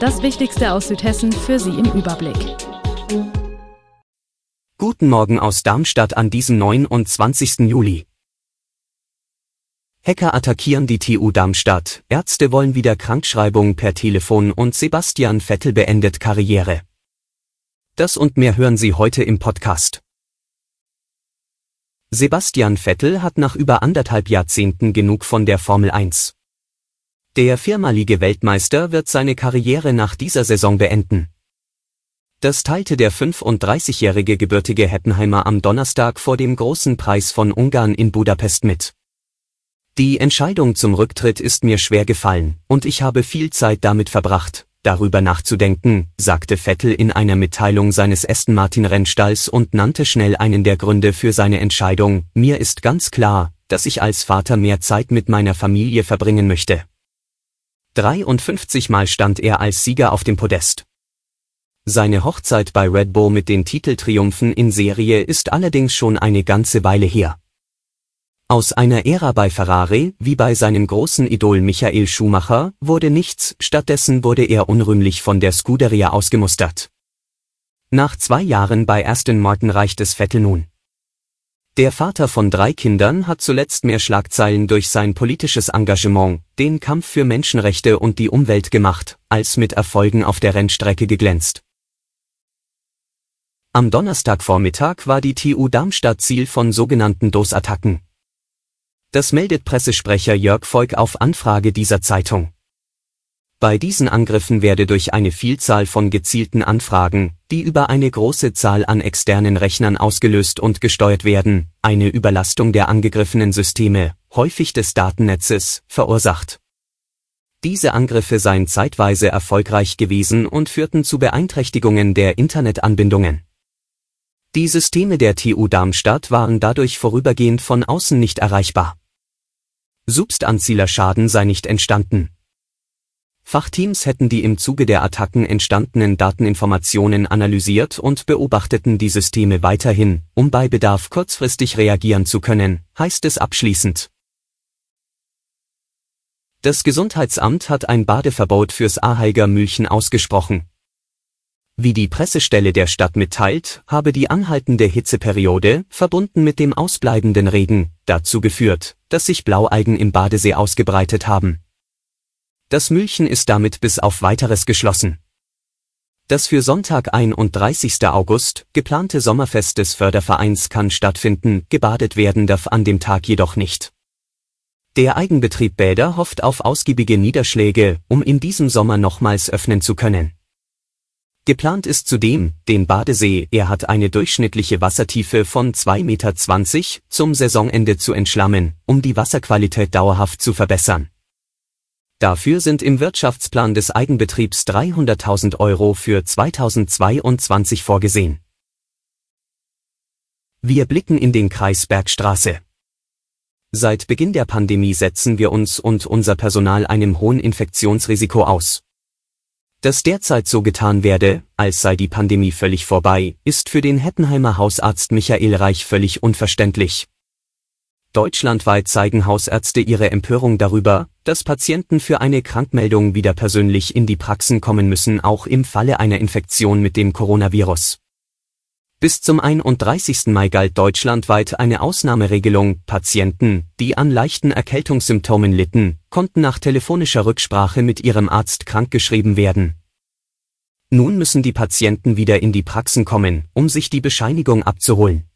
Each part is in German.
Das Wichtigste aus Südhessen für Sie im Überblick. Guten Morgen aus Darmstadt an diesem 29. Juli. Hacker attackieren die TU Darmstadt, Ärzte wollen wieder Krankschreibung per Telefon und Sebastian Vettel beendet Karriere. Das und mehr hören Sie heute im Podcast. Sebastian Vettel hat nach über anderthalb Jahrzehnten genug von der Formel 1. Der viermalige Weltmeister wird seine Karriere nach dieser Saison beenden. Das teilte der 35-jährige gebürtige Heppenheimer am Donnerstag vor dem großen Preis von Ungarn in Budapest mit. Die Entscheidung zum Rücktritt ist mir schwer gefallen, und ich habe viel Zeit damit verbracht, darüber nachzudenken, sagte Vettel in einer Mitteilung seines Aston Martin Rennstalls und nannte schnell einen der Gründe für seine Entscheidung, mir ist ganz klar, dass ich als Vater mehr Zeit mit meiner Familie verbringen möchte. 53 Mal stand er als Sieger auf dem Podest. Seine Hochzeit bei Red Bull mit den Titeltriumphen in Serie ist allerdings schon eine ganze Weile her. Aus einer Ära bei Ferrari, wie bei seinem großen Idol Michael Schumacher, wurde nichts, stattdessen wurde er unrühmlich von der Scuderia ausgemustert. Nach zwei Jahren bei Aston Martin reicht es Vettel nun. Der Vater von drei Kindern hat zuletzt mehr Schlagzeilen durch sein politisches Engagement, den Kampf für Menschenrechte und die Umwelt gemacht, als mit Erfolgen auf der Rennstrecke geglänzt. Am Donnerstagvormittag war die TU Darmstadt Ziel von sogenannten DOS-Attacken. Das meldet Pressesprecher Jörg Voig auf Anfrage dieser Zeitung. Bei diesen Angriffen werde durch eine Vielzahl von gezielten Anfragen, die über eine große Zahl an externen Rechnern ausgelöst und gesteuert werden, eine Überlastung der angegriffenen Systeme, häufig des Datennetzes, verursacht. Diese Angriffe seien zeitweise erfolgreich gewesen und führten zu Beeinträchtigungen der Internetanbindungen. Die Systeme der TU Darmstadt waren dadurch vorübergehend von außen nicht erreichbar. Substanzieller Schaden sei nicht entstanden. Fachteams hätten die im Zuge der Attacken entstandenen Dateninformationen analysiert und beobachteten die Systeme weiterhin, um bei Bedarf kurzfristig reagieren zu können, heißt es abschließend. Das Gesundheitsamt hat ein Badeverbot fürs Aheiger Mühlchen ausgesprochen. Wie die Pressestelle der Stadt mitteilt, habe die anhaltende Hitzeperiode, verbunden mit dem ausbleibenden Regen, dazu geführt, dass sich Blaualgen im Badesee ausgebreitet haben. Das Mühlchen ist damit bis auf weiteres geschlossen. Das für Sonntag 31. August geplante Sommerfest des Fördervereins kann stattfinden, gebadet werden darf an dem Tag jedoch nicht. Der Eigenbetrieb Bäder hofft auf ausgiebige Niederschläge, um in diesem Sommer nochmals öffnen zu können. Geplant ist zudem, den Badesee, er hat eine durchschnittliche Wassertiefe von 2,20 Meter, zum Saisonende zu entschlammen, um die Wasserqualität dauerhaft zu verbessern. Dafür sind im Wirtschaftsplan des Eigenbetriebs 300.000 Euro für 2022 vorgesehen. Wir blicken in den Kreis Bergstraße. Seit Beginn der Pandemie setzen wir uns und unser Personal einem hohen Infektionsrisiko aus. Dass derzeit so getan werde, als sei die Pandemie völlig vorbei, ist für den Hettenheimer Hausarzt Michael Reich völlig unverständlich. Deutschlandweit zeigen Hausärzte ihre Empörung darüber, dass Patienten für eine Krankmeldung wieder persönlich in die Praxen kommen müssen, auch im Falle einer Infektion mit dem Coronavirus. Bis zum 31. Mai galt deutschlandweit eine Ausnahmeregelung. Patienten, die an leichten Erkältungssymptomen litten, konnten nach telefonischer Rücksprache mit ihrem Arzt krankgeschrieben werden. Nun müssen die Patienten wieder in die Praxen kommen, um sich die Bescheinigung abzuholen.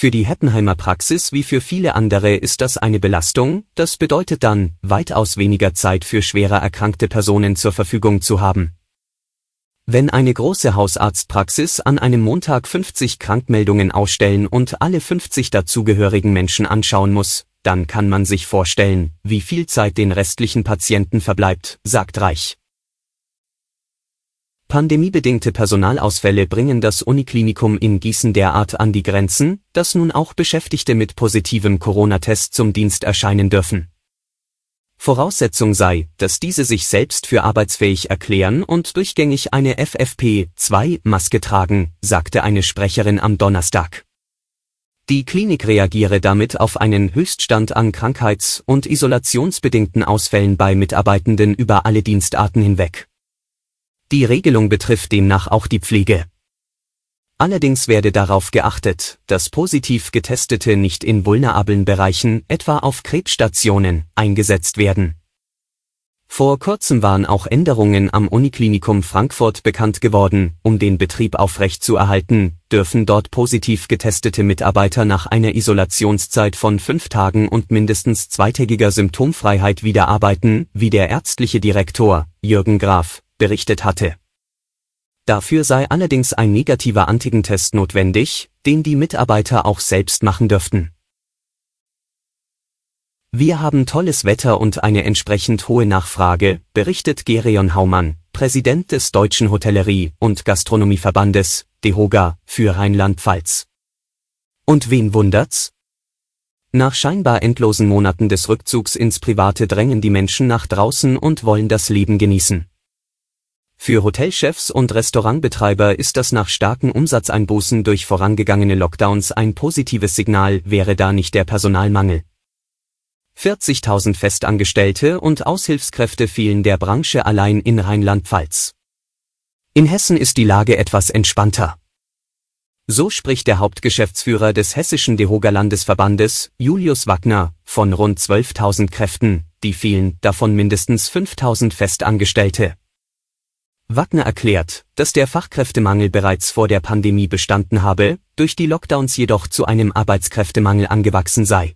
Für die Heppenheimer Praxis wie für viele andere ist das eine Belastung, das bedeutet dann, weitaus weniger Zeit für schwerer erkrankte Personen zur Verfügung zu haben. Wenn eine große Hausarztpraxis an einem Montag 50 Krankmeldungen ausstellen und alle 50 dazugehörigen Menschen anschauen muss, dann kann man sich vorstellen, wie viel Zeit den restlichen Patienten verbleibt, sagt Reich. Pandemiebedingte Personalausfälle bringen das Uniklinikum in Gießen derart an die Grenzen, dass nun auch Beschäftigte mit positivem Corona-Test zum Dienst erscheinen dürfen. Voraussetzung sei, dass diese sich selbst für arbeitsfähig erklären und durchgängig eine FFP2-Maske tragen, sagte eine Sprecherin am Donnerstag. Die Klinik reagiere damit auf einen Höchststand an krankheits- und isolationsbedingten Ausfällen bei Mitarbeitenden über alle Dienstarten hinweg. Die Regelung betrifft demnach auch die Pflege. Allerdings werde darauf geachtet, dass positiv Getestete nicht in vulnerablen Bereichen, etwa auf Krebsstationen, eingesetzt werden. Vor kurzem waren auch Änderungen am Uniklinikum Frankfurt bekannt geworden, um den Betrieb aufrechtzuerhalten, dürfen dort positiv getestete Mitarbeiter nach einer Isolationszeit von fünf Tagen und mindestens zweitägiger Symptomfreiheit wieder arbeiten, wie der ärztliche Direktor, Jürgen Graf, berichtet hatte. Dafür sei allerdings ein negativer Antigentest notwendig, den die Mitarbeiter auch selbst machen dürften. Wir haben tolles Wetter und eine entsprechend hohe Nachfrage, berichtet Gerion Haumann, Präsident des Deutschen Hotellerie- und Gastronomieverbandes, DEHOGA, für Rheinland-Pfalz. Und wen wundert's? Nach scheinbar endlosen Monaten des Rückzugs ins Private drängen die Menschen nach draußen und wollen das Leben genießen. Für Hotelchefs und Restaurantbetreiber ist das nach starken Umsatzeinbußen durch vorangegangene Lockdowns ein positives Signal, wäre da nicht der Personalmangel. 40.000 Festangestellte und Aushilfskräfte fehlen der Branche allein in Rheinland-Pfalz. In Hessen ist die Lage etwas entspannter. So spricht der Hauptgeschäftsführer des hessischen Dehoga Landesverbandes, Julius Wagner, von rund 12.000 Kräften, die fehlen, davon mindestens 5.000 Festangestellte. Wagner erklärt, dass der Fachkräftemangel bereits vor der Pandemie bestanden habe, durch die Lockdowns jedoch zu einem Arbeitskräftemangel angewachsen sei.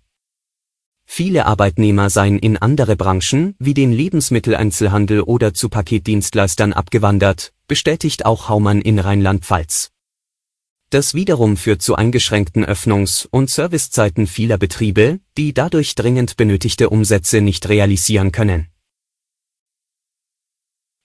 Viele Arbeitnehmer seien in andere Branchen, wie den Lebensmitteleinzelhandel oder zu Paketdienstleistern abgewandert, bestätigt auch Haumann in Rheinland-Pfalz. Das wiederum führt zu eingeschränkten Öffnungs- und Servicezeiten vieler Betriebe, die dadurch dringend benötigte Umsätze nicht realisieren können.